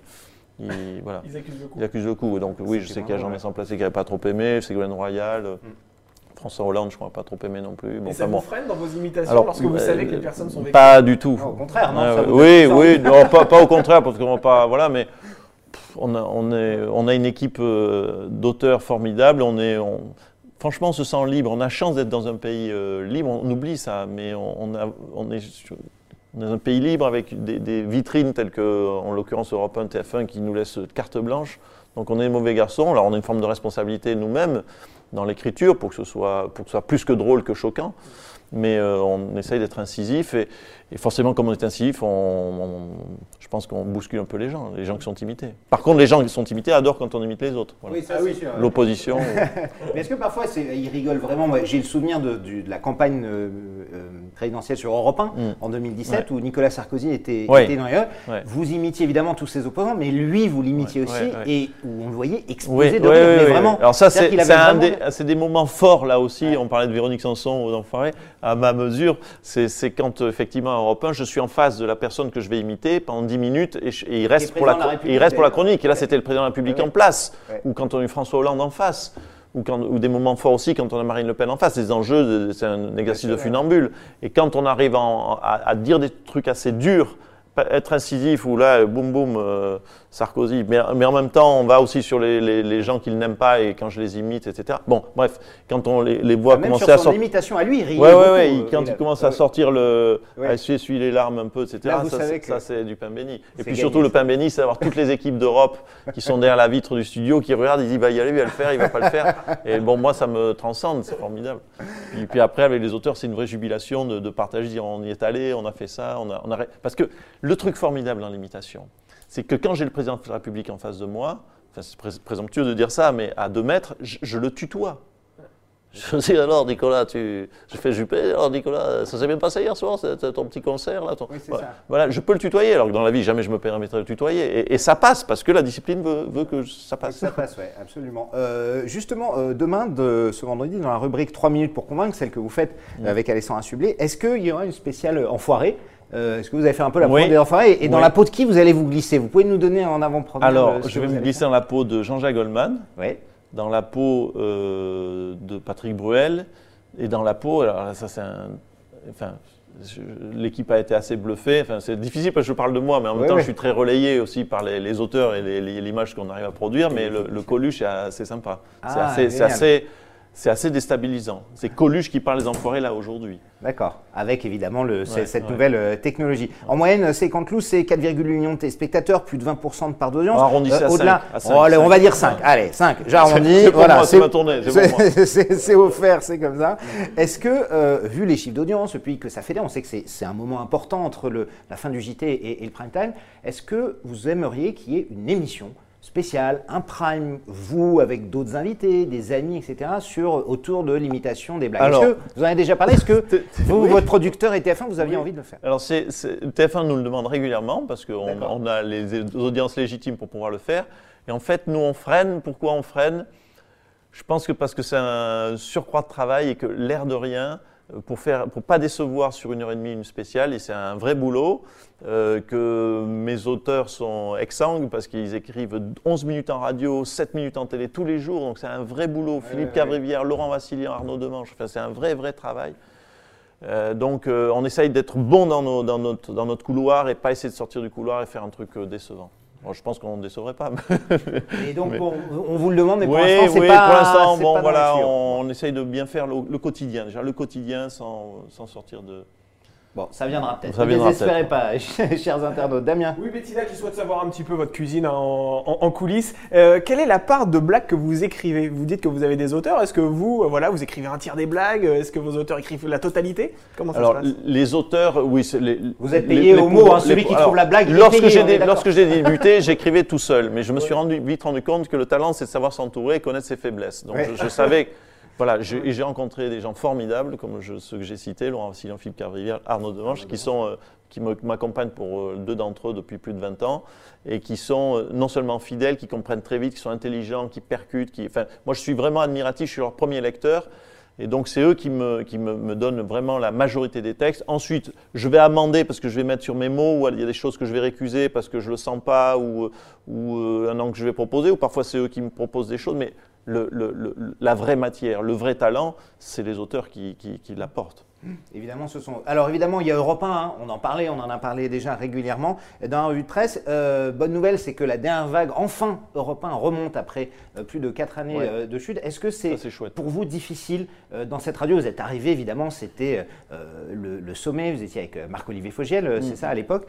voilà,
ils accusent le coup.
Ils accusent le coup. Donc, oui, je sais qu'il y a Jean-Vincent Placé qui n'avait pas trop aimé, Ségolène Royal. Mm. François Hollande, je crois, pas trop aimé non plus.
Bon, Et ça vous freine dans vos imitations lorsque vous savez que les personnes sont vexées
Pas du tout.
au contraire, non
euh, Oui, oui, pas, pas, au contraire, parce qu'on pas, voilà, mais on a, on, est, on a une équipe euh, d'auteurs formidables. On est, on, franchement, on se sent libre. On a chance d'être dans un pays euh, libre. On, oublie ça, mais on, est dans un pays libre avec des, vitrines telles que, en l'occurrence, Europe 1, TF1, qui nous laissent carte blanche. Donc on est mauvais garçons. Alors on a une forme de responsabilité nous-mêmes dans l'écriture pour que ce soit pour que ce soit plus que drôle que choquant. Mais euh, on essaye d'être incisif et, et forcément, comme on est incisif, on, je pense qu'on bouscule un peu les gens, les gens qui sont imités. Par contre, les gens qui sont imités adorent quand on imite les autres.
Oui, ça, oui, sûr.
L'opposition.
Mais est-ce que parfois, ils rigolent vraiment? J'ai le souvenir de, la campagne euh, euh, présidentielle sur Europe 1 mm. en 2017 où Nicolas Sarkozy était, dans les Vous imitiez évidemment tous ses opposants, mais lui, vous l'imitiez aussi et où on le voyait exploser de rire. Mais vraiment.
Alors ça, c'est des, des, moments forts là aussi. On parlait de Véronique Sanson aux Enfoirés. À ma mesure, c'est quand effectivement Europe 1, je suis en face de la personne que je vais imiter pendant 10 minutes et, il, reste pour la, il reste pour la chronique. Et là, c'était le président de la République en place, ou quand on a eu François Hollande en face. Ou, quand, ou, des moments forts aussi quand on a Marine Le Pen en face, des enjeux, c'est un exercice de funambule. Et quand on arrive à, dire des trucs assez durs, être incisif, ou là, boum boum, euh, Sarkozy, mais, mais, en même temps, on va aussi sur les, les, gens qu'il n'aime pas et quand je les imite, etc. Bon, bref, quand on les, les voit commencer à sortir.
imitation à lui, il rit.
Ouais, ouais, ouais, quand il, commence à sortir le. à essuyer, les larmes un peu, etc. ça, c'est du pain béni. Et puis surtout, le pain béni, c'est d'avoir toutes les équipes d'Europe qui sont derrière la vitre du studio, qui regardent, ils disent, va y aller, il va le faire, il va pas le faire. Et bon, moi, ça me transcende, c'est formidable. Et puis après, avec les auteurs, c'est une vraie jubilation de, de partager, dire, on y est allé, on a fait ça, on a, on a... Parce que le truc formidable dans l'imitation, c'est que quand j'ai le président de la République en face de moi, enfin, c'est présomptueux de dire ça, mais à deux mètres, je, le tutoie. Je dis alors Nicolas, tu... je fais Juppé, alors Nicolas, ça s'est bien passé hier soir, ton petit concert là
Oui,
voilà. je peux le tutoyer, alors que dans la vie, jamais je me permettrai de le tutoyer. Et, ça passe, parce que la discipline veut, que ça passe.
Ça passe, oui, absolument. Euh, justement, euh, demain, de, ce vendredi, dans la rubrique 3 minutes pour convaincre, celle que vous faites mm. avec Alessandra Sublet, est-ce qu'il y aura une spéciale enfoirée? Euh, Est-ce que vous avez fait un peu la oui. des enfoirés Et, dans la peau de qui vous allez vous glisser? Vous pouvez nous donner en avant-première
Alors, euh, je vais me glisser dans la peau de Jean-Jacques Goldman, oui. dans la peau euh, de Patrick Bruel, et dans la peau, alors ça c'est un... Enfin, l'équipe a été assez bluffée. Enfin, c'est difficile parce que je parle de moi, mais en même temps, je suis très relayé aussi par les, auteurs et l'image qu'on arrive à produire. Mais le, le Coluche est assez sympa. Ah, c'est assez, c'est assez déstabilisant. C'est Coluche qui parle les enfoirés là aujourd'hui.
D'accord, avec évidemment le, cette nouvelle euh, technologie. En moyenne, c'est Canteloup, c'est 4,8 millions de téléspectateurs, plus de 20% de part d'audience. On
arrondit euh,
Au-delà,
à 5, allez,
on va dire 5. Allez, 5, j'arrondis.
C'est voilà, c'est ma tournée.
C'est offert, c'est comme ça. Est-ce que, euh, vu les chiffres d'audience, depuis que ça fait on sait que c'est un moment important entre le, la fin du JT et, et le prime time, est-ce que vous aimeriez qu'il y ait une émission spécial, un prime, vous avec d'autres invités, des amis, etc., sur, autour de l'imitation des blagues. Est-ce que vous en avez déjà parlé? Est-ce que vous, votre producteur et TF1, vous aviez envie de le faire?
Alors TF1 nous le demande régulièrement parce qu'on on a les, audiences légitimes pour pouvoir le faire. Et en fait, nous, on freine. Pourquoi on freine? Je pense que parce que c'est un surcroît de travail et que l'air de rien, pour faire, pour pas décevoir sur une heure et demie une spéciale, et c'est un vrai boulot, euh, que mes auteurs sont exsangues parce qu'ils écrivent 11 minutes en radio, 7 minutes en télé tous les jours, donc c'est un vrai boulot. Philippe Cavrivière, Laurent Vassilian, Arnaud Demange, enfin, c'est un vrai, vrai travail. Euh, donc on essaye d'être bon dans, dans, notre, dans notre couloir et pas essayer de sortir du couloir et faire un truc décevant je pense qu'on ne décevrait pas.
et donc, on vous le demande, mais pour l'instant, c'est oui, pas.
pour l'instant, bon, voilà, on, essaye de bien faire le, quotidien. Déjà, le quotidien sans, sans sortir de,
Bon, ça viendra peut-être. Ne désespérez pas, chers internautes. Damien
Oui, Bettina qui souhaite savoir un petit peu votre cuisine en, coulisses. Euh, quelle est la part de blagues que vous écrivez? Vous dites que vous avez des auteurs. Est-ce que vous, euh, voilà, vous écrivez un tiers des blagues? Est-ce que vos auteurs écrivent la totalité?
Comment ça Alors, se passe? les auteurs, oui. Les,
vous êtes payé au mot, hein, celui qui trouve la blague.
Lorsque j'ai lorsque j'ai débuté, j'écrivais tout seul. Mais je me suis rendu, vite rendu compte que le talent, c'est de savoir s'entourer et connaître ses faiblesses. Donc, je, je savais voilà, et j'ai rencontré des gens formidables, comme ceux que j'ai cités, Laurent Vassilian, Philippe Carrivière, Arnaud Demanche, qui sont euh, qui m'accompagnent pour euh, deux d'entre eux depuis plus de 20 ans, et qui sont euh, non seulement fidèles, qui comprennent très vite, qui sont intelligents, qui percutent. Qui, enfin, moi, je suis vraiment admiratif, je suis leur premier lecteur. Et donc, c'est eux qui, me, qui me, me, donnent vraiment la majorité des textes. Ensuite, je vais amender parce que je vais mettre sur mes mots, ou il y a des choses que je vais récuser parce que je ne le sens pas, ou, ou un angle que je vais proposer, ou parfois c'est eux qui me proposent des choses. Mais la vraie matière, le vrai talent, c'est les auteurs qui, qui l'apportent.
Évidemment, ce sont. Alors évidemment, il y a Europe 1, hein. on en parlait, on en a parlé déjà régulièrement dans la revue de presse. Euh, bonne nouvelle, c'est que la dernière vague, enfin, Europe 1 remonte après euh, plus de 4 années euh, de chute. Est-ce que c'est pour vous difficile dans cette radio? Vous êtes arrivé, évidemment, c'était le, sommet, vous étiez avec Marc-Olivier Fogiel, c'est mm. ça à l'époque.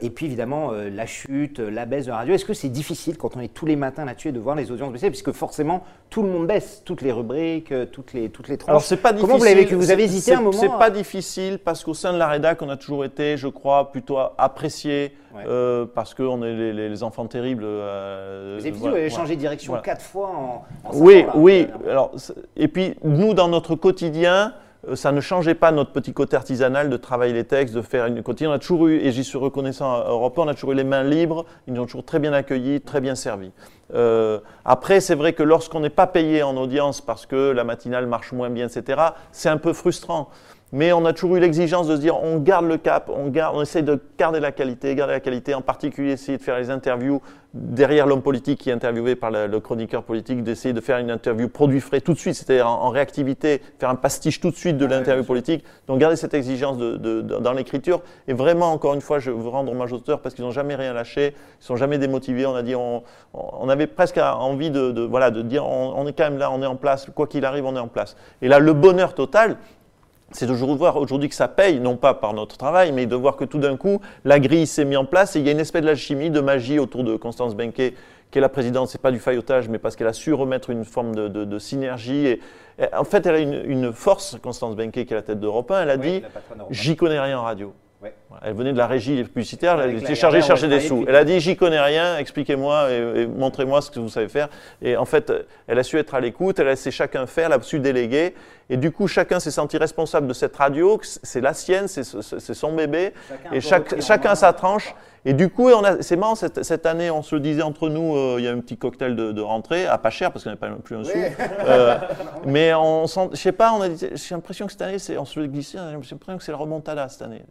et puis évidemment, la chute, la baisse de la radio. Est-ce que c'est difficile quand on est tous les matins là-dessus de voir les audiences baisser? Puisque forcément, tout le monde baisse, toutes les rubriques, toutes les, toutes les tranches.
Alors c'est pas difficile.
Comment vous l'avez vécu? Vous avez hésité un moment?
Pas difficile parce qu'au sein de la rédac, on a toujours été, je crois, plutôt apprécié euh, parce qu'on est les, enfants terribles.
Euh, vous avez, changé de direction quatre fois en,
en Oui, oui. Alors, et puis, nous, dans notre quotidien, euh, ça ne changeait pas notre petit côté artisanal de travailler les textes, de faire une quotidienne. On a toujours eu, et j'y suis reconnaissant à Europe, on a toujours eu les mains libres, ils nous ont toujours très bien accueillis, très bien servis. Euh, après, c'est vrai que lorsqu'on n'est pas payé en audience parce que la matinale marche moins bien, etc., c'est un peu frustrant. Mais on a toujours eu l'exigence de se dire on garde le cap, on, garde, on essaie de garder la qualité, garder la qualité, en particulier essayer de faire les interviews derrière l'homme politique qui est interviewé par le, chroniqueur politique, d'essayer de faire une interview produit frais tout de suite, c'est-à-dire en, réactivité, faire un pastiche tout de suite de l'interview politique. Donc garder cette exigence de, dans l'écriture. Et vraiment, encore une fois, je veux rendre hommage aux auteurs parce qu'ils n'ont jamais rien lâché, ils sont jamais démotivés. On a dit, on, on avait presque envie de, voilà, de dire, on, on est quand même là, on est en place, quoi qu'il arrive, on est en place. Et là, le bonheur total, c'est de voir aujourd'hui que ça paye, non pas par notre travail, mais de voir que tout d'un coup, la grille s'est mise en place et il y a une espèce d'alchimie, de magie autour de Constance Benquet, qui est la présidente. C'est pas du faillotage, mais parce qu'elle a su remettre une forme de, synergie. Et, en fait, elle a une, force, Constance Benquet, qui est la tête d'Europe 1. Elle a dit J'y connais rien en radio. Elle venait de la régie publicitaire, elle était chargée de chercher des sous. Elle a dit J'y connais rien, expliquez-moi et, montrez-moi ce que vous savez faire. Et en fait, elle a su être à l'écoute, elle a laissé chacun faire, elle a su déléguer. Et du coup, chacun s'est senti responsable de cette radio, c'est la sienne, c'est son bébé. et chacun sa tranche. Et du coup, c'est marrant, cette, cette, année, on se le disait entre nous, euh, il y a un petit cocktail de, rentrée, à pas cher parce qu'on n'a pas plus un sou. Euh, mais on sent, je sais pas, j'ai l'impression que cette année, on se le glissait, j'ai l'impression que c'est la remontada cette année.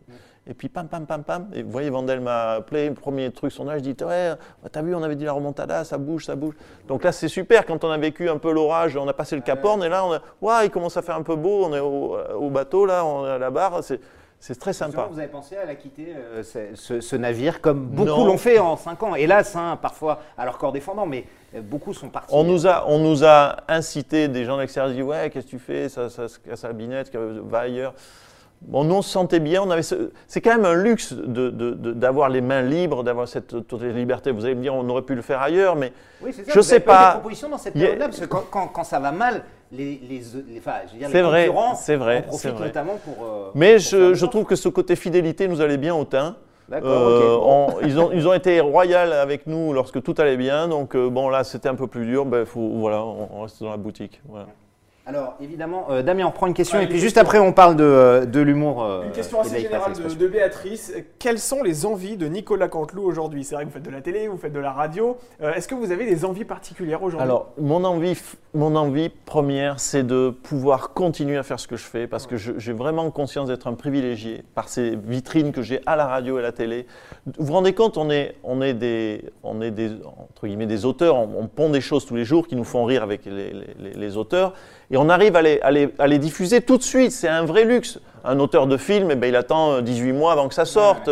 Et puis pam, pam, pam, pam. Et vous voyez, Vandel m'a appelé, le premier truc, son âge, je dis Ouais, t'as vu, on avait dit la remontada, ça bouge, ça bouge. Donc là, c'est super. Quand on a vécu un peu l'orage, on a passé le Cap Horn, et là, on a, ouais, il commence à faire un peu beau, on est au, bateau, là, on est à la barre. C'est très sympa.
Vous avez pensé à la quitter, euh, ce, navire, comme beaucoup l'ont fait en 5 ans Hélas, hein, parfois à leur corps défendant, mais euh, beaucoup sont partis.
On nous a, on nous a incité, des gens de l'extérieur, dit Ouais, qu'est-ce que tu fais Ça, ça se casse la binette, va ailleurs. Bon, nous, on se sentait bien. On avait C'est quand même un luxe d'avoir les mains libres, d'avoir cette liberté. Vous allez me dire, on aurait pu le faire ailleurs, mais oui, ça, je ne sais pas.
Des propositions dans cette période-là, parce que quand, quand, ça va mal, les, les, enfin, je veux dire, les vrai,
c'est vrai,
en vrai. notamment pour.
Euh, mais je, je trouve que ce côté fidélité nous allait bien au teint. Euh, ils, ont, ils ont été royaux avec nous lorsque tout allait bien. Donc, euh, bon, là, c'était un peu plus dur. Ben, faut, voilà, on, reste dans la boutique. Voilà.
Alors évidemment, euh, Damien, on prend une question et puis juste après on parle de, euh, de l'humour.
Euh, une question assez générale de, Béatrice. Quelles sont les envies de Nicolas Canteloup aujourd'hui? C'est vrai que vous faites de la télé, vous faites de la radio. Est-ce que vous avez des envies particulières aujourd'hui?
Alors mon envie, mon envie première, c'est de pouvoir continuer à faire ce que je fais parce que j'ai vraiment conscience d'être un privilégié par ces vitrines que j'ai à la radio et à la télé. Vous vous rendez compte, on est, on est, des, on est des, entre guillemets, des auteurs, on, pond des choses tous les jours qui nous font rire avec les, les, les auteurs et on arrive à les, à les, diffuser tout de suite. C'est un vrai luxe. Un auteur de film, eh ben, il attend 18 mois avant que ça sorte.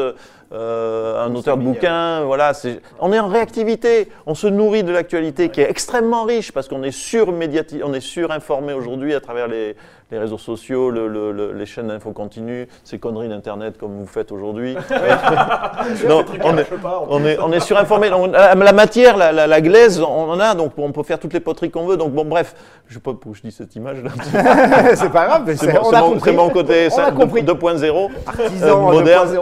Euh, un auteur de bouquin, voilà, on est en réactivité, on se nourrit de l'actualité qui est extrêmement riche parce qu'on est sur on est surinformé aujourd'hui à travers les, les réseaux sociaux, le, les chaînes d'info continue, ces conneries d'Internet comme vous faites aujourd'hui. on, est, on, est, on est surinformé. La, la, matière, la, la, glaise, on en a, donc on peut faire toutes les poteries qu'on veut. Donc bon, bref, je sais pas pourquoi je dis cette image là.
c'est pas grave,
c'est mon, mon, côté 2.0,
artisan euh, moderne.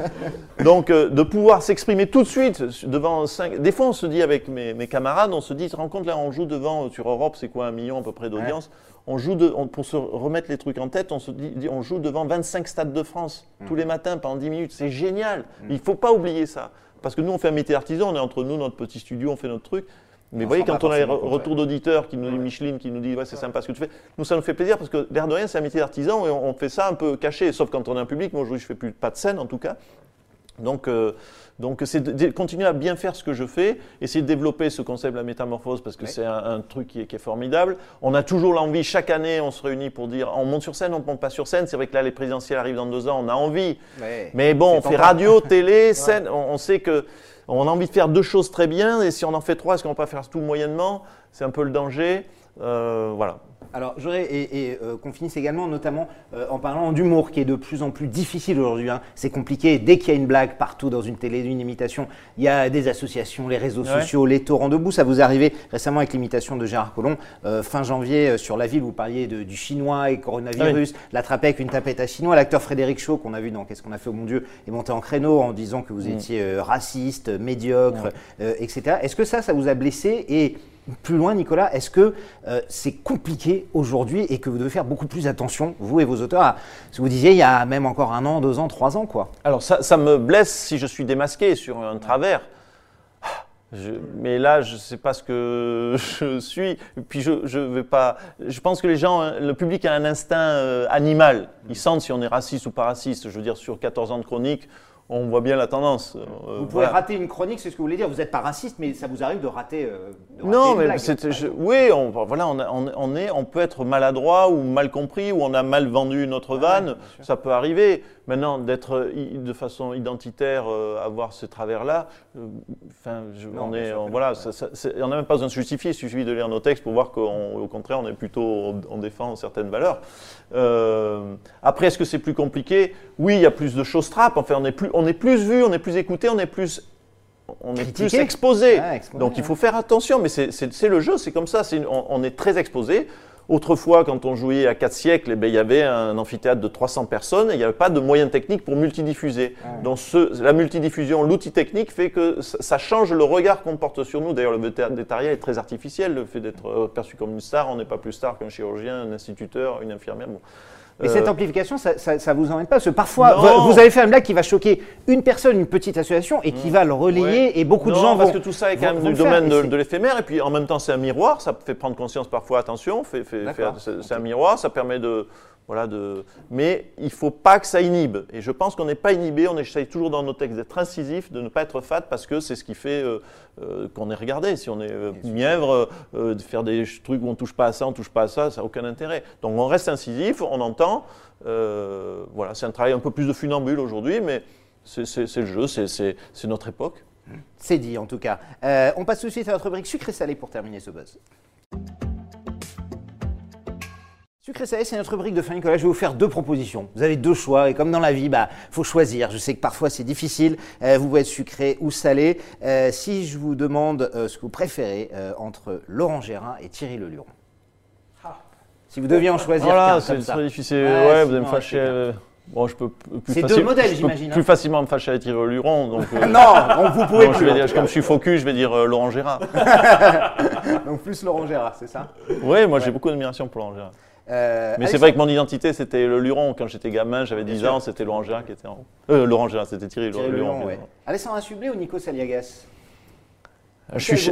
donc euh, de pouvoir s'exprimer tout de suite devant 5... Des fois, on se dit avec mes, mes camarades, on se dit, tu te rends compte là, on joue devant sur Europe, c'est quoi un million à peu près d'audience on joue de, pour se remettre les trucs en tête, on, se dit, on joue devant 25 stades de France mmh. tous les matins pendant 10 minutes. C'est génial. Mmh. Il ne faut pas oublier ça. Parce que nous, on fait un métier artisan, on est entre nous, notre petit studio, on fait notre truc. Mais vous voyez, quand on a les retours d'auditeurs qui nous dit Micheline, qui nous dit ouais, c'est sympa ce que tu fais, nous ça nous fait plaisir parce que l'air de rien, c'est un métier d'artisan et on, fait ça un peu caché, sauf quand on est un public. Moi aujourd'hui, je fais plus pas de scène en tout cas. Donc, euh, donc c'est de, continuer à bien faire ce que je fais, essayer de développer ce concept de la métamorphose parce que c'est un, truc qui est, formidable. On a toujours l'envie, chaque année, on se réunit pour dire on monte sur scène, on ne monte pas sur scène. C'est vrai que là, les présidentielles arrivent dans deux ans, on a envie. Mais bon, on fait radio, télé, scène. On, sait que on a envie de faire deux choses très bien et si on en fait trois, est-ce qu'on ne va pas faire tout moyennement? C'est un peu le danger. Euh, voilà.
Alors, j'aurais et, euh, qu'on finisse également, notamment euh, en parlant d'humour, qui est de plus en plus difficile aujourd'hui. Hein. C'est compliqué. Dès qu'il y a une blague partout dans une télé, une imitation, il y a des associations, les réseaux sociaux, les torrents debout. Ça vous est arrivé récemment avec l'imitation de Gérard Collomb. Euh, fin janvier, sur la ville, vous parliez du chinois et coronavirus, l'attraper avec une tapette à chinois. L'acteur Frédéric Shaw, qu'on a vu dans Qu'est-ce qu'on a fait au mon Dieu, est monté en créneau en disant que vous mm. étiez raciste, médiocre, etc. Est-ce que ça, ça vous a blessé et plus loin, Nicolas, est-ce que euh, c'est compliqué aujourd'hui et que vous devez faire beaucoup plus attention, vous et vos auteurs, à ce que vous disiez il y a même encore un an, deux ans, trois ans, quoi?
Alors ça, me blesse si je suis démasqué sur un travers. mais là, je ne sais pas ce que je suis. Puis je, je vais pas. Je pense que les gens, le public a un instinct euh, animal. Ils sentent si on est raciste ou pas raciste. Je veux dire, sur 14 ans de chronique, on voit bien la tendance.
Euh, vous pouvez rater une chronique, c'est ce que vous voulez dire. Vous n'êtes pas raciste, mais ça vous arrive de rater. Euh,
non, mais oui, on, voilà, on, est, on peut être maladroit ou mal compris ou on a mal vendu notre vanne. ça peut arriver. Maintenant, d'être de façon identitaire, euh, avoir ce travers-là, enfin, on est, voilà, on n'a même pas besoin de justifier. Il suffit de lire nos textes pour voir qu'au contraire, on est plutôt, on défend certaines valeurs. après, est-ce que c'est plus compliqué? Oui, il y a plus de choses trappes. Enfin, on est plus, on est plus vu, on est plus écouté, on est plus on est plus exposé. Donc il faut faire attention, mais c'est le jeu, c'est comme ça, on, est très exposé. Autrefois, quand on jouait à 4 siècles, eh ben, il y avait un amphithéâtre de 300 personnes et il n'y avait pas de moyens techniques pour multidiffuser. Donc la multidiffusion, l'outil technique fait que ça, change le regard qu'on porte sur nous. D'ailleurs, le vétérinaire est très artificiel, le fait d'être euh, perçu comme une star, on n'est pas plus star qu'un chirurgien, un instituteur, une infirmière.
Mais cette euh, amplification, ça, ça, vous emmène pas Parce que parfois, vous, avez fait un blague qui va choquer une personne, une petite association, et qui mm. va le relayer, et beaucoup
de
gens
parce que tout ça est quand même du domaine de, l'éphémère, et puis en même temps, c'est un miroir, ça fait prendre conscience parfois, attention, c'est un miroir, ça permet de voilà, de... Mais il ne faut pas que ça inhibe. Et je pense qu'on n'est pas inhibé, on essaye toujours dans nos textes d'être incisif, de ne pas être fat, parce que c'est ce qui fait euh, euh, qu'on est regardé. Si on est euh, mièvre, de faire des trucs où on ne touche pas à ça, on ne touche pas à ça, ça n'a aucun intérêt. Donc on reste incisif, on entend. voilà, c'est un travail un peu plus de funambule aujourd'hui, mais c'est le jeu, c'est notre époque.
C'est dit en tout cas. on passe tout de suite à notre rubrique sucré salé pour terminer ce buzz. Sucré salé, c'est notre rubrique de fin, Nicolas. Je vais vous faire deux propositions. Vous avez deux choix et comme dans la vie, bah, faut choisir. Je sais que parfois c'est difficile. Euh, vous pouvez être sucré ou salé. Euh, si je vous demande euh, ce que vous préférez entre Laurent Gérin et Thierry Leluron. Si vous deviez en choisir
voilà, c'est très difficile. Ouais, vous allez me fâcher.
Bon,
je peux
plus, C'est deux modèles, j'imagine.
Plus facilement me fâcher avec Thierry Luron. Donc,
euh, non, vous pouvez plus.
Je vais dire, comme je suis focus, je vais dire Laurent Gérard.
donc plus Laurent Gérard, c'est ça?
Oui, moi j'ai beaucoup d'admiration pour Laurent Gérard. Euh, mais c'est vrai que mon identité, c'était le Luron. Quand j'étais gamin, j'avais 10 ans, c'était Laurent Gérard qui était en Euh, Laurent Gérard, c'était Thierry, Thierry Luron. Luron,
ouais. Alessandra Sublet ou Nico Saliagas?
Suis,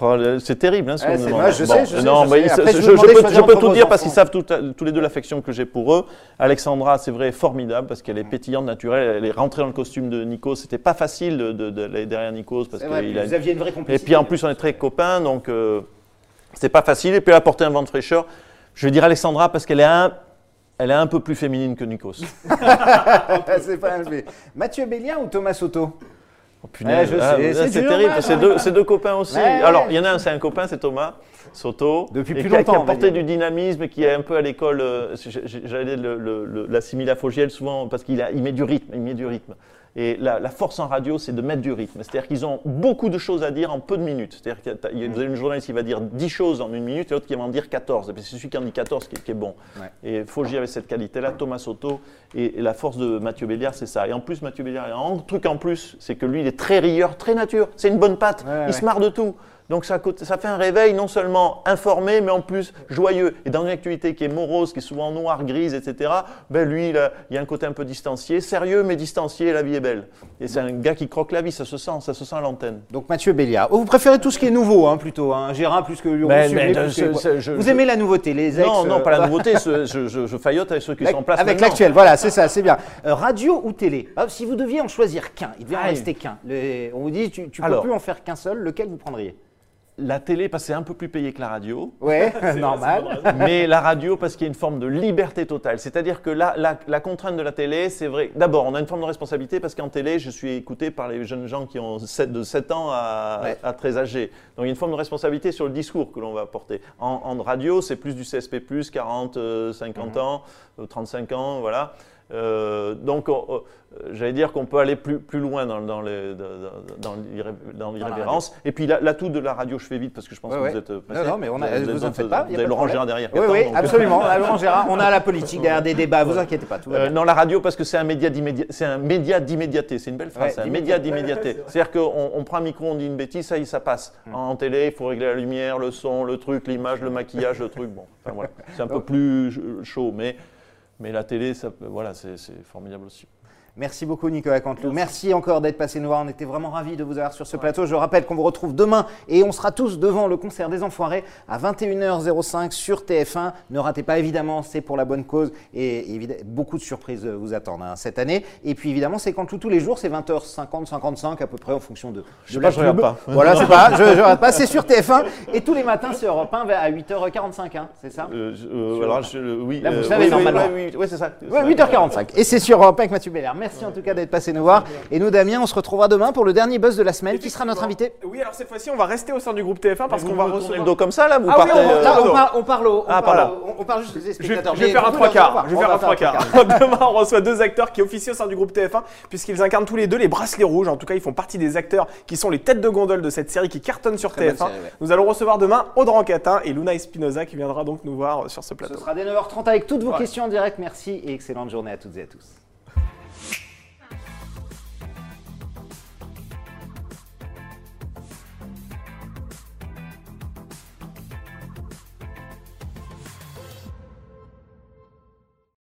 oh, c'est terrible hein, ce
qu'on Je sais, je sais, non,
je, je, peux, tout dire parce qu'ils savent tous les deux l'affection que j'ai pour eux. Alexandra, c'est vrai, formidable parce qu'elle est pétillante, naturelle. Elle est rentrée dans le costume de Nico. C'était pas facile d'aller derrière Nico parce
vrai,
a.
Vous aviez une vraie complicité.
Et puis en plus, on est très copains, donc euh, c'est pas facile. Et puis elle a porté un vent de fraîcheur. Je vais dire Alexandra parce qu'elle est un elle est un peu plus féminine que Nikos.
c'est pas un Mathieu Bélien ou Thomas Soto?
Oh, punaise, ah, c'est terrible. C'est deux, deux, copains aussi. Alors, il y en a un, c'est un copain, c'est Thomas Soto.
Depuis plus
qui,
longtemps.
Qui a porté du dynamisme, qui est un peu à l'école. Euh, j'allais l'assimiler à Fogiel souvent parce qu'il il met du rythme. Il met du rythme. Et la, force en radio, c'est de mettre du rythme. C'est-à-dire qu'ils ont beaucoup de choses à dire en peu de minutes. C'est-à-dire que vous avez une journaliste qui va dire 10 choses en une minute et l'autre qui va en dire 14. Et c'est celui qui en dit 14 qui, est bon. Et Fogier avait cette qualité-là, Thomas Soto. Et, la force de Mathieu Béliard, c'est ça. Et en plus, Mathieu Béliard, un truc en plus, c'est que lui, il est très rieur, très nature. C'est une bonne patte. il se marre de tout. Donc ça, ça, fait un réveil non seulement informé, mais en plus joyeux. Et dans une actualité qui est morose, qui est souvent noire, grise, etc., ben lui, il, y a un côté un peu distancié, sérieux, mais distancié, la vie est belle. Et c'est un gars qui croque la vie, ça se sent, ça se sent à l'antenne.
Donc Mathieu Béliard. Oh, vous préférez tout ce qui est nouveau, hein, plutôt, hein, Gérard plus que Luron Vous aimez la nouveauté, les ex
Non, non, pas la euh, nouveauté, je, je, faillote avec ceux qui sont en place
Avec l'actuel, voilà, c'est ça, c'est bien. Euh, radio ou télé? Ah, Si vous deviez en choisir qu'un, il devait en rester qu'un. On vous dit, tu ne peux plus en faire qu'un seul, lequel vous prendriez?
La télé, parce que c'est un peu plus payé que la radio.
Oui, normal.
Mais la radio, parce qu'il y a une forme de liberté totale. C'est-à-dire que la, la, contrainte de la télé, c'est vrai. D'abord, on a une forme de responsabilité parce qu'en télé, je suis écouté par les jeunes gens qui ont 7, de 7 ans à, très âgés. Donc il y a une forme de responsabilité sur le discours que l'on va apporter. En, radio, c'est plus du CSP, 40, 50 ans, 35 euh, ans, voilà. Euh, donc, euh, j'allais dire qu'on peut aller plus, plus loin dans, dans l'irrévérence. Et puis l'atout de la radio, je fais vite parce que je pense que vous êtes euh.
Non, non, mais on a, vous, en faites pas.
Vous avez Laurent Gérard derrière.
Oui, oui, absolument. On a Laurent Gérard, on a la politique derrière des débats, vous inquiétez pas.
Euh, non, la radio parce que c'est un média d'immédiateté. C'est une belle phrase, un média d'immédiateté. C'est-à-dire qu'on on prend un micro, on dit une bêtise, ça y ça passe. Hmm. En télé, il faut régler la lumière, le son, le truc, l'image, le maquillage, le truc. Bon, enfin, voilà. c'est un peu plus chaud, mais mais la télé, ça, voilà, c'est formidable aussi.
Merci beaucoup Nicolas Cantelou. Merci encore d'être passé nous voir. On était vraiment ravis de vous avoir sur ce plateau. Je rappelle qu'on vous retrouve demain et on sera tous devant le concert des Enfoirés à 21h05 sur TF1. Ne ratez pas évidemment, c'est pour la bonne cause et beaucoup de surprises vous attendent hein, cette année. Et puis évidemment, c'est Cantelou tous les jours, c'est 20h50, 55 à peu près en fonction de,
je la pas, pas.
Voilà, c'est pas, je, je regarde pas. C'est sur TF1 et tous les matins sur Europe 1 à 8h45, hein, c'est ça?
Euh, euh, alors, Oui.
Là, vous euh, savez normalement.
Oui, c'est ça.
8h45 et c'est sur Europe 1 avec Mathieu Bellard. Merci en tout cas d'être passé nous voir. Et nous, Damien, on se retrouvera demain pour le dernier buzz de la semaine. Qui sera notre invité
Oui, alors cette fois-ci, on va rester au sein du groupe TF1 parce qu'on va recevoir.
le dos comme ça là
vous ah partez, oui, on, on, parle au, on, parle, on, parle juste des spectateurs.
Je vais faire un trois quarts. Je vais faire un trois quarts. Demain, on reçoit deux acteurs qui officient au sein du groupe TF1 puisqu'ils incarnent tous les deux les bracelets rouges. En tout cas, ils font partie des acteurs qui sont les têtes de gondole de cette série qui cartonne sur TF1. Nous allons recevoir demain Audran Catin et Luna Espinoza qui viendra donc nous voir sur ce plateau.
Ce sera dès 9h30 avec toutes vos questions en direct. Merci et excellente journée à toutes et à tous.